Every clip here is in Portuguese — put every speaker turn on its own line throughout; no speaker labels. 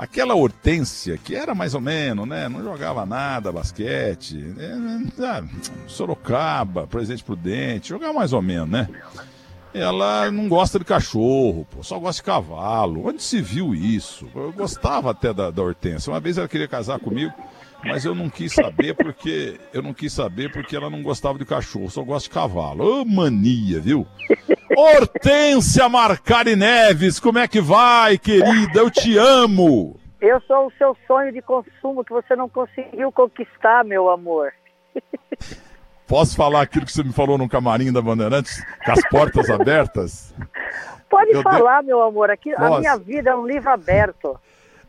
Aquela Hortência, que era mais ou menos, né? Não jogava nada, basquete. É, é, Sorocaba, Presidente Prudente, jogava mais ou menos, né? Ela não gosta de cachorro, pô, só gosta de cavalo. Onde se viu isso? Eu gostava até da, da Hortência. Uma vez ela queria casar comigo, mas eu não quis saber porque eu não quis saber porque ela não gostava de cachorro, só gosta de cavalo. Ô, mania, viu? Hortência Marcari Neves, como é que vai, querida? Eu te amo.
Eu sou o seu sonho de consumo que você não conseguiu conquistar, meu amor.
Posso falar aquilo que você me falou no camarim da Bandeirantes, com as portas abertas?
Pode falar, meu amor. Aqui, a minha vida é um livro aberto.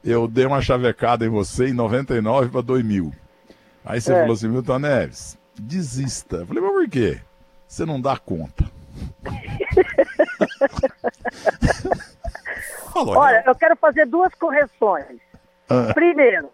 Eu dei uma chavecada em você em 99 para 2000. Aí você é. falou assim, Milton Neves, desista. Eu falei, mas por quê? Você não dá conta.
Falou, Olha, eu quero fazer duas correções. Ah. Primeiro,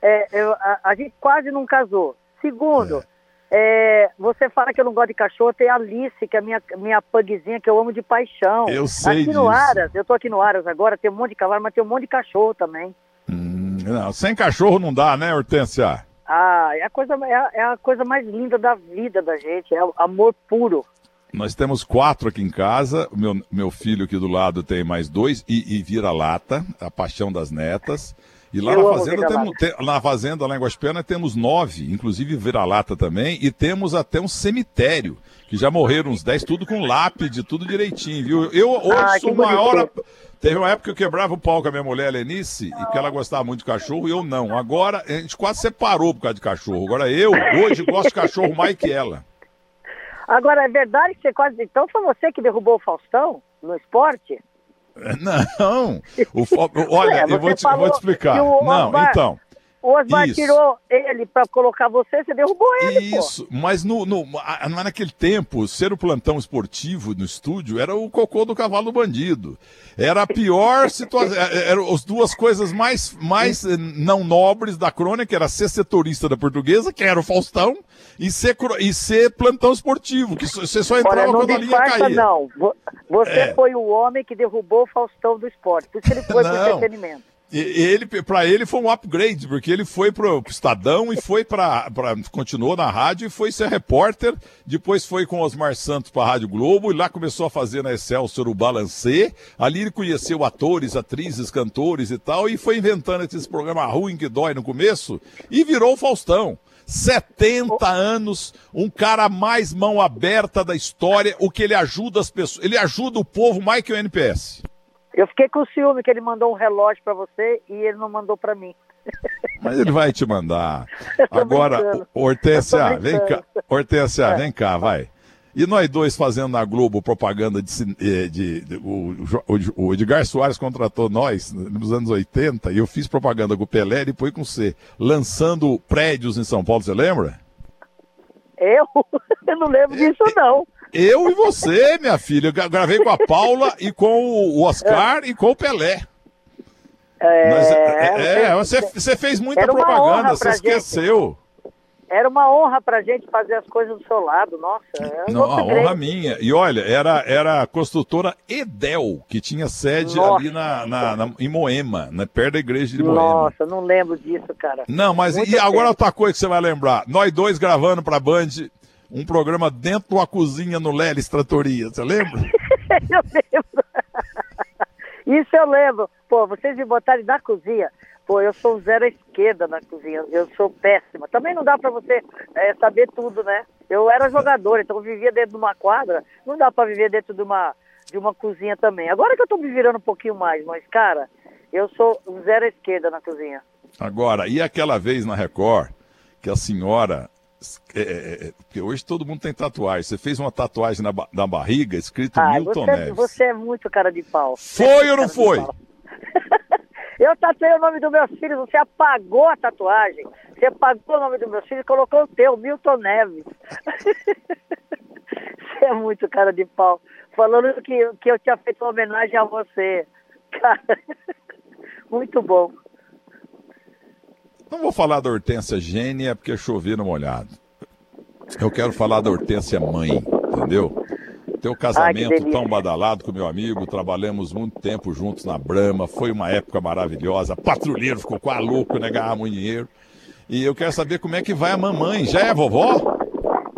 é, eu, a, a, gente quase não casou. Segundo, é. É. você fala que eu não gosto de cachorro, tem a Alice, que é a minha, minha pugzinha que eu amo de paixão.
Eu sei
Aqui
disso.
no Aras, eu tô aqui no Aras agora, tem um monte de cavalo, mas tem um monte de cachorro também.
Hum, não, sem cachorro não dá, né, Hortência?
Ah, é a, coisa, é, a, é a coisa mais linda da vida da gente, é o amor puro.
Nós temos quatro aqui em casa. O meu, meu filho aqui do lado tem mais dois e, e vira-lata, a paixão das netas. E lá na fazenda, temos, tem, na fazenda, lá em Guaspena, temos nove, inclusive vira-lata também, e temos até um cemitério, que já morreram uns dez, tudo com lápide, tudo direitinho, viu? Eu hoje ah, sou maior. Teve uma época que eu quebrava o pau com a minha mulher, Lenice, e que ela gostava muito de cachorro, e eu não. Agora, a gente quase separou por causa de cachorro. Agora eu, hoje, gosto de cachorro mais que ela.
Agora, é verdade que você quase. Então foi você que derrubou o Faustão no esporte?
Não. O, olha, eu vou te, vou te explicar. Não, então.
O Osmar tirou ele para colocar você, você derrubou ele.
Isso, pô. mas no, no, naquele tempo, ser o plantão esportivo no estúdio era o cocô do cavalo bandido. Era a pior situação. É, é, eram as duas coisas mais, mais eh, não nobres da crônica, era ser setorista da portuguesa, que era o Faustão, e ser, e ser plantão esportivo, que você só entrava Olha, quando a linha caía.
Não, você é. foi o homem que derrubou o Faustão do esporte, por isso ele foi pro entretenimento
ele para ele foi um upgrade, porque ele foi pro, Estadão e foi para continuou na rádio e foi ser repórter, depois foi com Osmar Santos para a Rádio Globo e lá começou a fazer na Excelsior o Balancê. Ali ele conheceu atores, atrizes, cantores e tal e foi inventando esse programa ruim que dói no começo e virou o Faustão. 70 anos, um cara mais mão aberta da história, o que ele ajuda as pessoas, ele ajuda o povo mais que o NPS.
Eu fiquei com ciúme que ele mandou um relógio para você e ele não mandou para mim.
Mas ele vai te mandar. Agora, Hortência, vem cá. Hortência, é. vem cá, vai. E nós dois fazendo na Globo propaganda de. Eh, de, de, o, o, Edgar Soares contratou nós nos anos 80 e eu fiz propaganda com o Pelé e depois com você, lançando prédios em São Paulo, você lembra?
Eu? Eu não lembro disso, não.
Eu e você, minha filha. Eu gravei com a Paula e com o Oscar e com o Pelé. É, Mas, é, é você, você fez muita propaganda, você esqueceu. Gente.
Era uma honra pra gente fazer as coisas do seu lado, nossa. É
Não, honra minha. E olha, era, era a construtora Edel, que tinha sede nossa. ali na, na, na, em Moema, né, perto da igreja de Moema.
Nossa, não lembro disso, cara.
Não, mas Muito e agora outra coisa que você vai lembrar. Nós dois gravando pra Band um programa dentro de uma cozinha no Lelis Tratoria, você lembra?
eu lembro. Isso eu lembro. Pô, vocês me botarem na cozinha. Pô, eu sou zero à esquerda na cozinha. Eu sou péssima. Também não dá para você é, saber tudo, né? Eu era jogador, então eu vivia dentro de uma quadra. Não dá para viver dentro de uma, de uma cozinha também. Agora que eu tô me virando um pouquinho mais, mas, cara, eu sou zero à esquerda na cozinha.
Agora, e aquela vez na Record que a senhora é, é, é, porque hoje todo mundo tem tatuagem. Você fez uma tatuagem na, na barriga escrito ah, Milton
você,
Neves.
Você é muito cara de pau.
Foi ou não foi?
Eu tatuei o nome do meu filho, você apagou a tatuagem. Você apagou o nome do meu filho e colocou o teu, Milton Neves. você é muito cara de pau. Falando que, que eu tinha feito uma homenagem a você. Cara, muito bom.
Não vou falar da Hortência gênia porque chover no molhado. Eu quero falar da Hortência mãe, entendeu? Teu casamento tão badalado com meu amigo, trabalhamos muito tempo juntos na Brama, foi uma época maravilhosa. Patrulheiro ficou quase louco, né? Ganhava muito dinheiro. E eu quero saber como é que vai a mamãe. Já é vovó?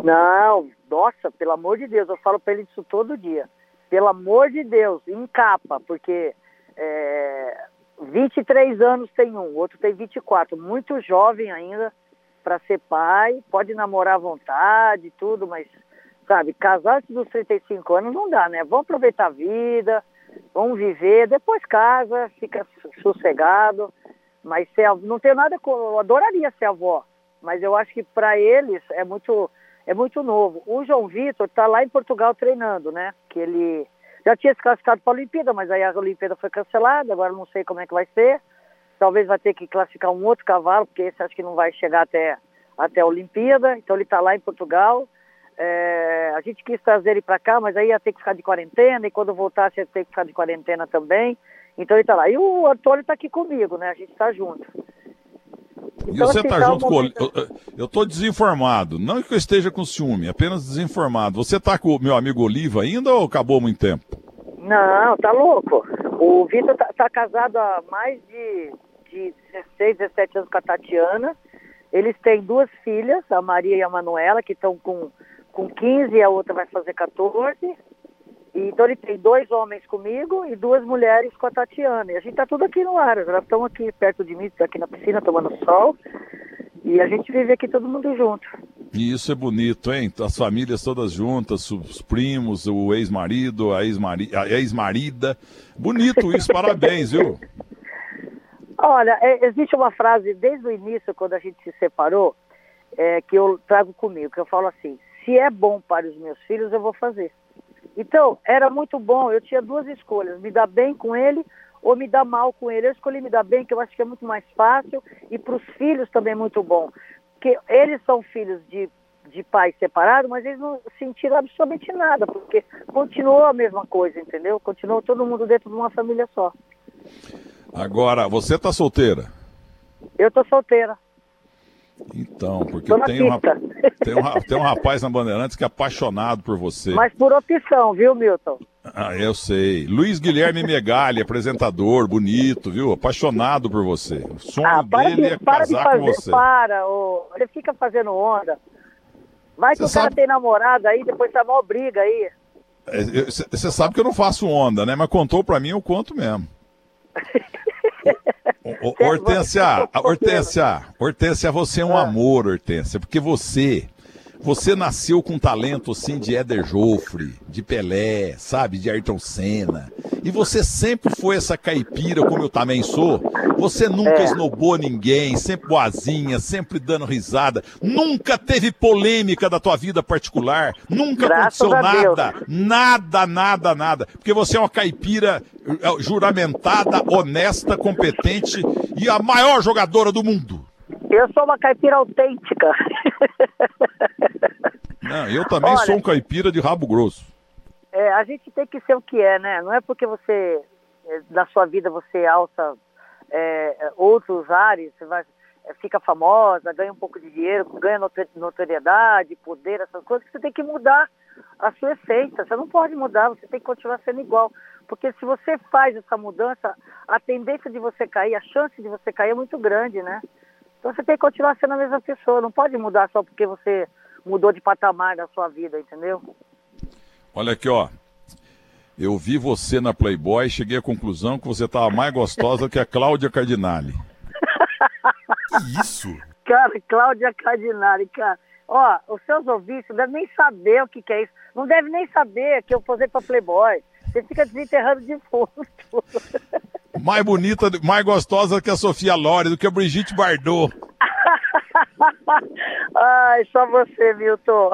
Não, nossa, pelo amor de Deus, eu falo pra ele isso todo dia. Pelo amor de Deus, encapa, porque é, 23 anos tem um, outro tem 24, muito jovem ainda para ser pai, pode namorar à vontade, tudo, mas, sabe, casar antes dos 35 anos não dá, né? Vamos aproveitar a vida, vamos viver, depois casa, fica sossegado, mas ser, não tenho nada, eu adoraria ser avó, mas eu acho que para eles é muito, é muito novo. O João Vitor está lá em Portugal treinando, né? Que ele já tinha se classificado para a Olimpíada, mas aí a Olimpíada foi cancelada, agora não sei como é que vai ser. Talvez vai ter que classificar um outro cavalo, porque esse acho que não vai chegar até, até a Olimpíada. Então ele está lá em Portugal. É, a gente quis trazer ele para cá, mas aí ia ter que ficar de quarentena, e quando voltasse ia ter que ficar de quarentena também. Então ele está lá. E o Antônio está aqui comigo, né? A gente está junto.
Então, e você está assim, tá junto com. Eu estou desinformado. Não que eu esteja com ciúme, apenas desinformado. Você está com o meu amigo Oliva ainda ou acabou muito tempo?
Não, tá louco. O Vitor tá, tá, casado há mais de, de 16, 17 anos com a Tatiana. Eles têm duas filhas, a Maria e a Manuela, que estão com, com 15 e a outra vai fazer 14. Então ele tem dois homens comigo e duas mulheres com a Tatiana. E a gente tá tudo aqui no ar, elas estão aqui perto de mim, aqui na piscina tomando sol. E a gente vive aqui todo mundo junto.
E isso é bonito, hein? As famílias todas juntas, os primos, o ex-marido, a ex-marida. Bonito isso, parabéns, viu?
Olha, é, existe uma frase desde o início, quando a gente se separou, é, que eu trago comigo, que eu falo assim, se é bom para os meus filhos, eu vou fazer. Então, era muito bom, eu tinha duas escolhas, me dar bem com ele ou me dar mal com ele. Eu escolhi me dar bem, que eu acho que é muito mais fácil, e para os filhos também é muito bom. Porque eles são filhos de, de pais separados, mas eles não sentiram absolutamente nada, porque continuou a mesma coisa, entendeu? Continuou todo mundo dentro de uma família só.
Agora, você está solteira?
Eu estou solteira.
Então, porque tem um, tem, um, tem um rapaz na Bandeirantes que é apaixonado por você.
Mas por opção, viu, Milton?
Ah, eu sei. Luiz Guilherme Megali, apresentador, bonito, viu? Apaixonado por você. O sonho ah, dele de, é casar fazer, com você.
Para, ô, você fica fazendo onda. Vai que você o cara sabe... tem namorada aí, depois tá mal briga aí.
Você é, sabe que eu não faço onda, né? Mas contou pra mim, eu conto mesmo. Hortência, Hortência, Hortência, você é um ah. amor, Hortência, porque você, você nasceu com talento assim de Éder Joffre, de Pelé, sabe, de Ayrton Senna. E você sempre foi essa caipira, como eu também sou. Você nunca é. esnobou ninguém, sempre boazinha, sempre dando risada. Nunca teve polêmica da tua vida particular. Nunca Graças aconteceu nada. Nada, nada, nada. Porque você é uma caipira eh, juramentada, honesta, competente e a maior jogadora do mundo.
Eu sou uma caipira autêntica.
Não, eu também Olha, sou um caipira de rabo grosso.
É, a gente tem que ser o que é, né? Não é porque você, é, na sua vida, você alça é, outros ares, você vai, é, fica famosa, ganha um pouco de dinheiro, ganha notoriedade, poder, essas coisas, que você tem que mudar a sua essência. Você não pode mudar, você tem que continuar sendo igual. Porque se você faz essa mudança, a tendência de você cair, a chance de você cair é muito grande, né? Então você tem que continuar sendo a mesma pessoa, não pode mudar só porque você mudou de patamar na sua vida, entendeu?
Olha aqui, ó. Eu vi você na Playboy e cheguei à conclusão que você estava mais gostosa que a Cláudia Cardinale.
que isso? Cara, Cláudia Cardinale, cara. Ó, os seus ouvintes não devem nem saber o que, que é isso. Não devem nem saber que eu posei pra Playboy. Você fica desenterrando de fundo.
Mais bonita, mais gostosa que a Sofia Lore, do que a Brigitte Bardot.
Ai, só você, Milton.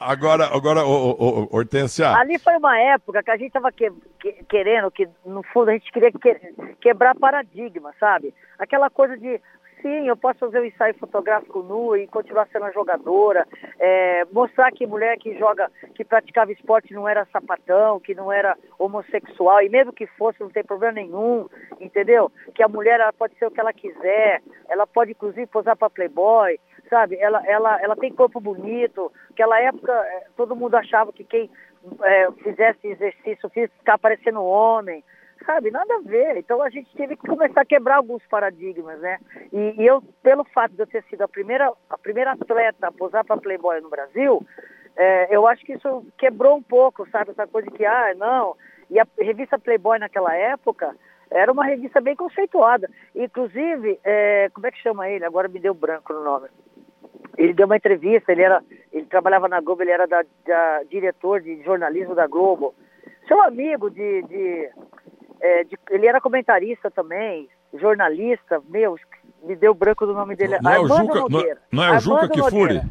Agora, agora, ô, ô, ô, Hortência.
Ali foi uma época que a gente tava que, que, querendo, que no fundo a gente queria que, quebrar paradigma, sabe? Aquela coisa de sim, eu posso fazer um ensaio fotográfico nu e continuar sendo uma jogadora, é, mostrar que mulher que joga, que praticava esporte não era sapatão, que não era homossexual, e mesmo que fosse, não tem problema nenhum, entendeu? Que a mulher ela pode ser o que ela quiser, ela pode inclusive posar para Playboy, sabe? Ela, ela, ela tem corpo bonito. Aquela época, é, todo mundo achava que quem é, fizesse exercício físico, ficar parecendo homem, sabe? Nada a ver. Então a gente teve que começar a quebrar alguns paradigmas, né? E, e eu, pelo fato de eu ter sido a primeira, a primeira atleta a posar para Playboy no Brasil, é, eu acho que isso quebrou um pouco, sabe? Essa coisa que, ah, não. E a revista Playboy naquela época era uma revista bem conceituada. Inclusive, é, como é que chama ele? Agora me deu branco no nome. Ele deu uma entrevista, ele era, ele trabalhava na Globo, ele era da, da diretor de jornalismo da Globo. Seu amigo de, de, é, de, ele era comentarista também, jornalista, meu, me deu branco do nome dele.
Não
Armando
é o Juca,
Nogueira.
não, não é o Juca
Armando
Kifuri?
Nogueira.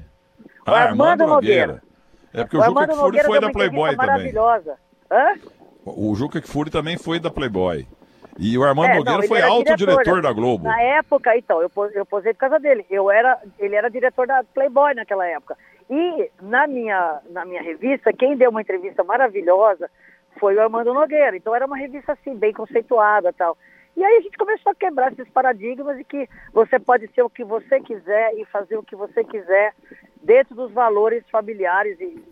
Ah,
O Armando Nogueira.
É porque
O
o Juca
Armando
Kifuri
Nogueira
foi da Playboy também.
Hã?
O Juca Kfouri também foi da Playboy. E o Armando
É, não,
Nogueira
ele
foi autodiretor
diretor,
da Globo.
Na época, então, eu, eu posei por causa dele. Eu era, ele era diretor da Playboy naquela época. E na minha, na minha revista, quem deu uma entrevista maravilhosa foi o Armando Nogueira. Então era uma revista assim, bem conceituada tal. E aí a gente começou a quebrar esses paradigmas de que você pode ser o que você quiser e fazer o que você quiser dentro dos valores familiares e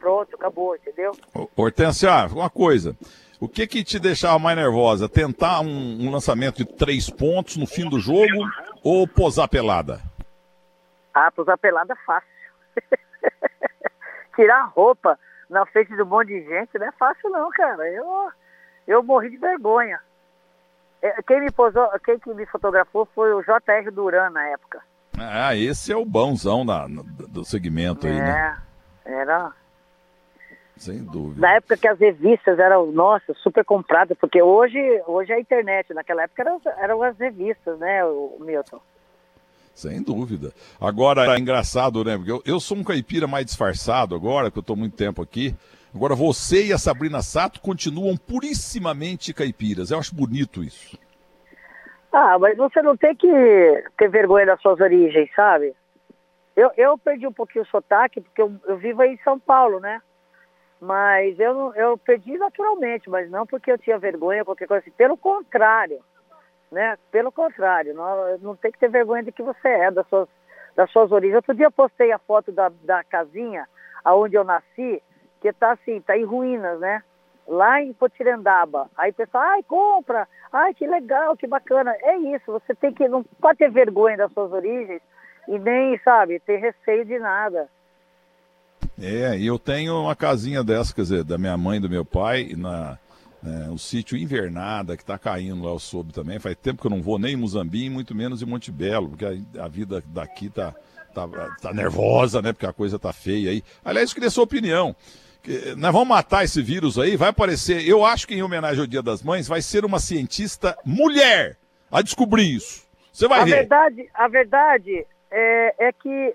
pronto, acabou, entendeu?
Hortência, uma coisa. O que que te deixava mais nervosa? Tentar um, um lançamento de três pontos no fim do jogo ou posar pelada?
Ah, posar pelada é fácil. Tirar a roupa na frente de um monte de gente não é fácil não, cara. Eu, eu morri de vergonha. É, Quem me posou, quem que me fotografou foi o J.R. Duran na época.
Ah, esse é o bonzão da- do segmento aí, né?
É, era.
Sem dúvida.
Na época que as revistas eram, nossa, super compradas, porque hoje, hoje é a internet, naquela época eram, eram as revistas, né, o Milton?
Sem dúvida. Agora, é engraçado, né? Porque eu, eu sou um caipira mais disfarçado agora, que eu estou muito tempo aqui. Agora, você e a Sabrina Sato continuam purissimamente caipiras. Eu acho bonito isso.
Ah, mas você não tem que ter vergonha das suas origens, sabe? Eu, eu perdi um pouquinho o sotaque, porque eu, eu vivo aí em São Paulo, né? Mas eu, eu perdi naturalmente, mas não porque eu tinha vergonha, qualquer coisa assim. Pelo contrário, né? Pelo contrário, não, não tem que ter vergonha de que você é, das suas, das suas origens. Outro dia eu postei a foto da, da casinha aonde eu nasci, que tá assim, tá em ruínas, né? Lá em Potirendaba. Aí o pessoal, ai, compra, ai, que legal, que bacana. É isso, você tem que, não pode ter vergonha das suas origens e nem, sabe, ter receio de nada.
É, e eu tenho uma casinha dessa, quer dizer, da minha mãe e do meu pai, na, é, o sítio Invernada, que está caindo lá, eu soube também. Faz tempo que eu não vou nem em Muzambinho, muito menos em Monte Belo, porque a, a vida daqui tá, tá, tá nervosa, né? Porque a coisa tá feia aí. Aliás, eu queria a sua opinião. Que, nós vamos matar esse vírus aí, vai aparecer. Eu acho que em homenagem ao Dia das Mães vai ser uma cientista mulher a descobrir isso. Você vai
a
ver.
verdade, a verdade é, é que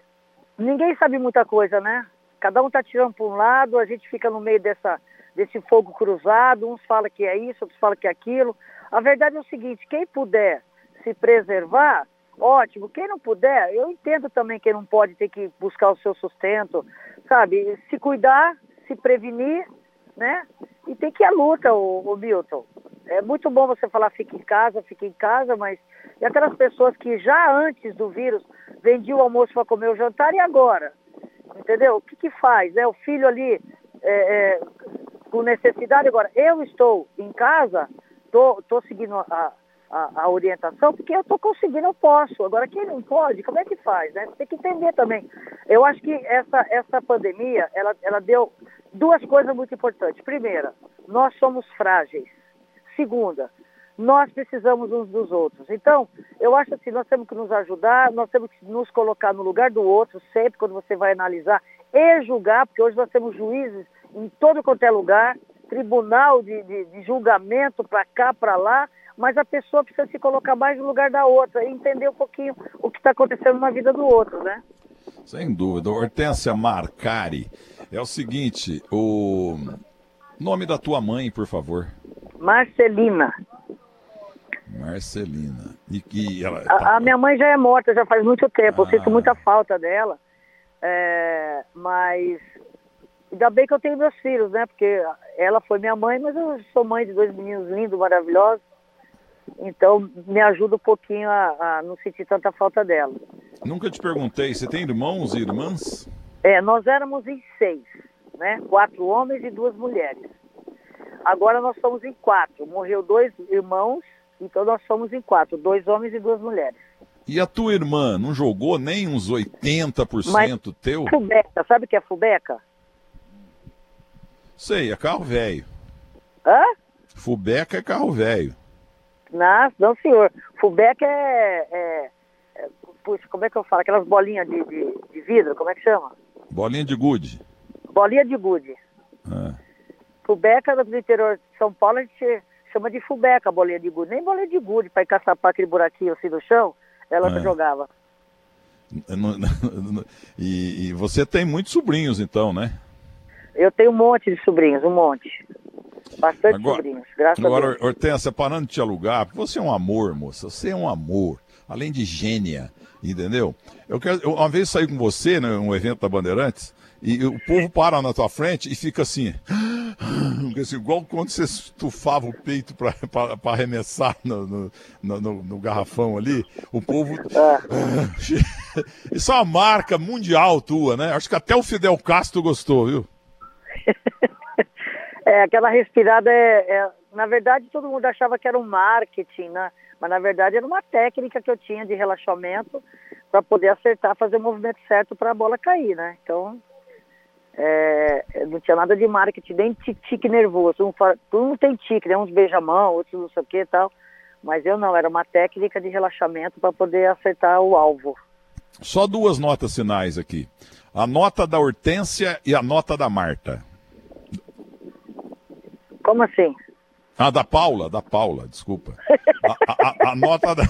ninguém sabe muita coisa, né? Cada um tá tirando para um lado, a gente fica no meio dessa, desse fogo cruzado, uns falam que é isso, outros falam que é aquilo. A verdade é o seguinte, quem puder se preservar, ótimo. Quem não puder, eu entendo também quem não pode ter que buscar o seu sustento, sabe? Se cuidar, se prevenir, né? E tem que ir à luta, o, o Milton. É muito bom você falar fique em casa, fique em casa, mas e aquelas pessoas que já antes do vírus vendiam o almoço para comer o jantar e agora? Entendeu? O que, que faz? Né? O filho ali é, é, com necessidade. Agora, eu estou em casa, tô, tô seguindo a, a, a orientação, porque eu estou conseguindo, eu posso. Agora, quem não pode, como é que faz? Né? Tem que entender também. Eu acho que essa, essa pandemia, ela, ela deu duas coisas muito importantes. Primeira, nós somos frágeis. Segunda, nós precisamos uns dos outros. Então, eu acho assim, nós temos que nos ajudar, nós temos que nos colocar no lugar do outro, sempre quando você vai analisar e julgar, porque hoje nós temos juízes em todo quanto é lugar, tribunal de, de, de julgamento para cá, para lá, mas a pessoa precisa se colocar mais no lugar da outra e entender um pouquinho o que está acontecendo na vida do outro, né?
Sem dúvida. Hortência Marcari. É o seguinte, o nome da tua mãe, por favor.
Marcelina.
Marcelina. E que ela.
A, a minha mãe já é morta, já faz muito tempo. Eu sinto muita falta dela. É, mas ainda bem que eu tenho meus filhos, né? Porque ela foi minha mãe, mas eu sou mãe de dois meninos lindos, maravilhosos. Então me ajuda um pouquinho a, a não sentir tanta falta dela.
Nunca te perguntei, você tem irmãos e irmãs?
É, nós éramos em seis. né? Quatro homens e duas mulheres. Agora nós somos em quatro. Morreu dois irmãos, então nós somos em quatro, dois homens e duas mulheres.
E a tua irmã não jogou nem uns 80% Mas, teu?
Fubeca, sabe o que é fubeca?
Sei, é carro velho.
Hã?
Fubeca é carro velho.
Não, não, senhor. Fubeca é, é, é, Puxa, como é que eu falo? Aquelas bolinhas de, de, de vidro, como é que chama?
Bolinha de gude.
Bolinha de gude. É. Fubeca do interior de São Paulo a gente chama de fubeca, bolinha de gude. Nem bolinha de gude para encaçapar aquele buraquinho assim no chão, ela é. jogava.
E, e, você tem muitos sobrinhos então, né?
Eu tenho um monte de sobrinhos, um monte. Bastante agora, sobrinhos, graças
agora,
a Deus.
Hortência, parando de te alugar, você é um amor, moça. Você é um amor. Além de gênia, entendeu? Eu quero, eu, uma vez saí com você num né, evento da Bandeirantes e o povo para na tua frente e fica assim. assim igual quando você estufava o peito para arremessar no no, no, no, garrafão ali, o povo. É. Isso é uma marca mundial tua, né? Acho que até o Fidel Castro gostou, viu?
É, aquela respirada é, é, Na verdade, todo mundo achava que era um marketing, né? Mas na verdade era uma técnica que eu tinha de relaxamento para poder acertar, fazer o movimento certo para a bola cair, né? Então, é, não tinha nada de marketing, nem tique nervoso. Um, todo mundo tem tique, né? Uns beijamão, outros não sei o que e tal. Mas eu não, era uma técnica de relaxamento para poder acertar o alvo.
Só duas notas finais aqui. A nota da Hortência e a nota da Marta.
Como assim?
Ah, da Paula, da Paula, desculpa. A, a, a, nota da,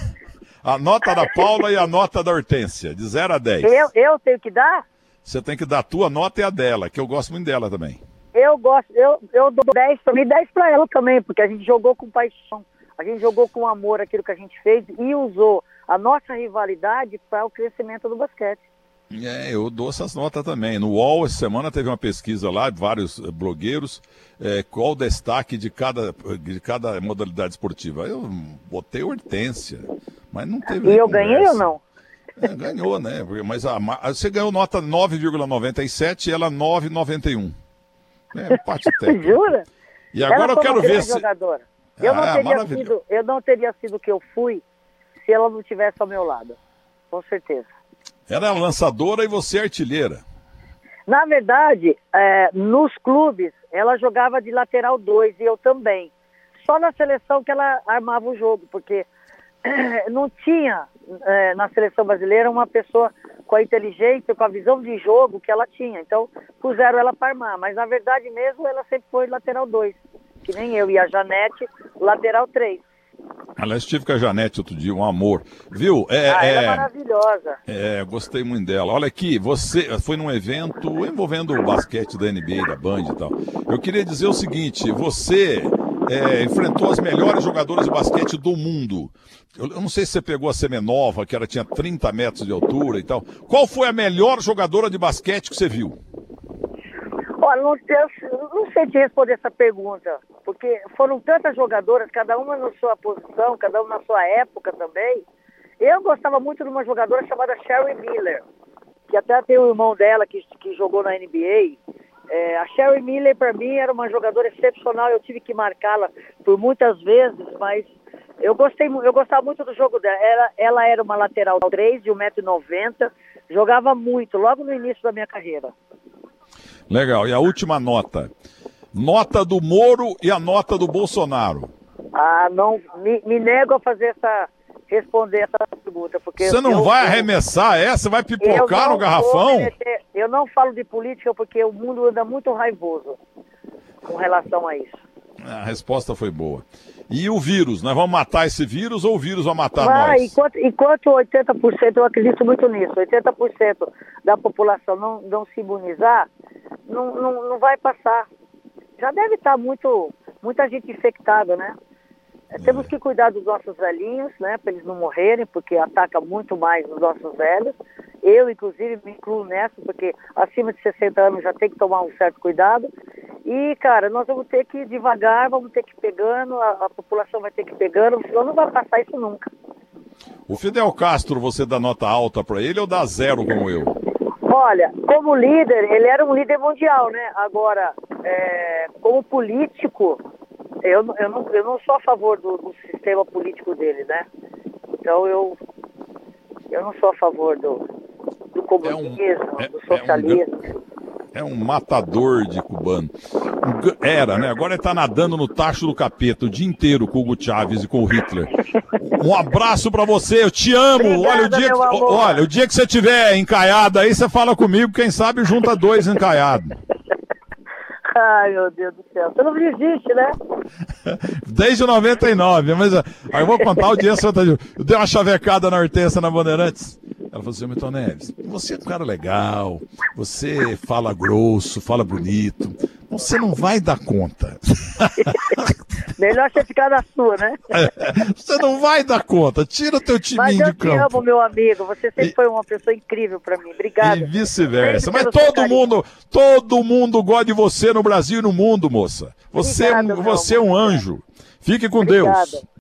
a nota da Paula e a nota da Hortência, de 0 a 10.
Eu, eu tenho que dar?
Você tem que dar a tua nota e a dela, que eu gosto muito dela também.
Eu gosto, eu, eu dou 10 para mim e 10 para ela também, porque a gente jogou com paixão, a gente jogou com amor aquilo que a gente fez e usou a nossa rivalidade para o crescimento do basquete.
É, eu dou essas notas também. No UOL, essa semana teve uma pesquisa lá, vários eh, blogueiros, é, qual o destaque de cada, de cada modalidade esportiva. Eu botei Hortência, mas não teve.
E eu conversa. ganhei ou não?
É, ganhou, né? Mas a, você ganhou nota 9,97 e ela 9,91. É, empate técnico.
Jura?
E agora eu quero ver se.
Jogadora. Eu, ah, não teria sido, eu não teria sido o que eu fui se ela não tivesse ao meu lado. Com certeza.
Era lançadora e você artilheira.
Na verdade, é, nos clubes, ela jogava de lateral 2 e eu também. Só na seleção que ela armava o jogo, porque não tinha é, na seleção brasileira uma pessoa com a inteligência, com a visão de jogo que ela tinha. Então, puseram ela para armar. Mas na verdade mesmo, ela sempre foi lateral 2. Que nem eu e a Janete, lateral 3.
Aliás, estive com a Janete outro dia, um amor. Viu?
É, ah, ela é, é maravilhosa.
É, gostei muito dela. Olha aqui, você foi num evento envolvendo o basquete da NBA, da Band e tal. Eu queria dizer o seguinte: você é, enfrentou as melhores jogadoras de basquete do mundo. Eu, eu não sei se você pegou a Semenova, que ela tinha 30 metros de altura e tal. Qual foi a melhor jogadora de basquete que você viu?
Olha, não, não sei te responder essa pergunta, porque foram tantas jogadoras, cada uma na sua posição, cada uma na sua época também. Eu gostava muito de uma jogadora chamada Sherry Miller, que até tem o irmão dela que, que jogou na NBA. É, a Sherry Miller, para mim, era uma jogadora excepcional. Eu tive que marcá-la por muitas vezes, mas eu gostei, eu gostava muito do jogo dela. Ela, ela era uma lateral 3 de 1,90m, jogava muito, logo no início da minha carreira.
Legal. E a última nota? Nota do Moro e a nota do Bolsonaro.
Ah, não, me, me nego a fazer essa, responder essa pergunta. Porque
Você não eu, vai arremessar essa? Vai pipocar no garrafão?
eu não falo de política porque o mundo anda muito raivoso com relação a isso.
A resposta foi boa. E o vírus? Nós vamos matar esse vírus ou o vírus vai matar
vai,
nós?
Enquanto, enquanto 80%, eu acredito muito nisso, 80% da população não, não se imunizar, não, não, não vai passar. Já deve estar muito, muita gente infectada, né? É. Temos que cuidar dos nossos velhinhos, né, para eles não morrerem, porque ataca muito mais os nossos velhos. Eu, inclusive, me incluo nessa, porque acima de 60 anos já tem que tomar um certo cuidado. E, cara, nós vamos ter que ir devagar, vamos ter que ir pegando, a, a população vai ter que ir pegando, senão não vai passar isso nunca.
O Fidel Castro, você dá nota alta para ele ou dá zero como eu?
Olha, como líder, ele era um líder mundial, né? Agora, é, como político, eu, eu, não, eu não sou a favor do, do, sistema político dele, né? Então eu, eu não sou a favor do, do comunismo, é um, é, do socialismo.
É um, é um matador de cubano. Era, né? Agora ele tá nadando no tacho do capeta o dia inteiro com o Hugo Chávez e com o Hitler. Um abraço para você, eu te amo. Obrigada, olha, o dia que, olha, o dia que você tiver encaiado aí, você fala comigo, quem sabe junta dois encaiados.
Ai, meu Deus do céu. Você não desiste, né?
Desde 99, mas aí eu vou contar o dia. Eu dei uma chavecada na Hortência na Bandeirantes. Ela falou assim, Milton Neves, você é um cara legal, você fala grosso, fala bonito, você não vai dar conta.
Melhor você ficar na sua, né?
você não vai dar conta, tira o teu time de campo.
eu te amo, meu amigo, você sempre e... foi uma pessoa incrível para mim, obrigado.
E vice-versa, mas todo mundo, todo mundo gosta de você no Brasil e no mundo, moça. Você, Obrigada, é, um, você é um anjo. Fique com Obrigada. Deus.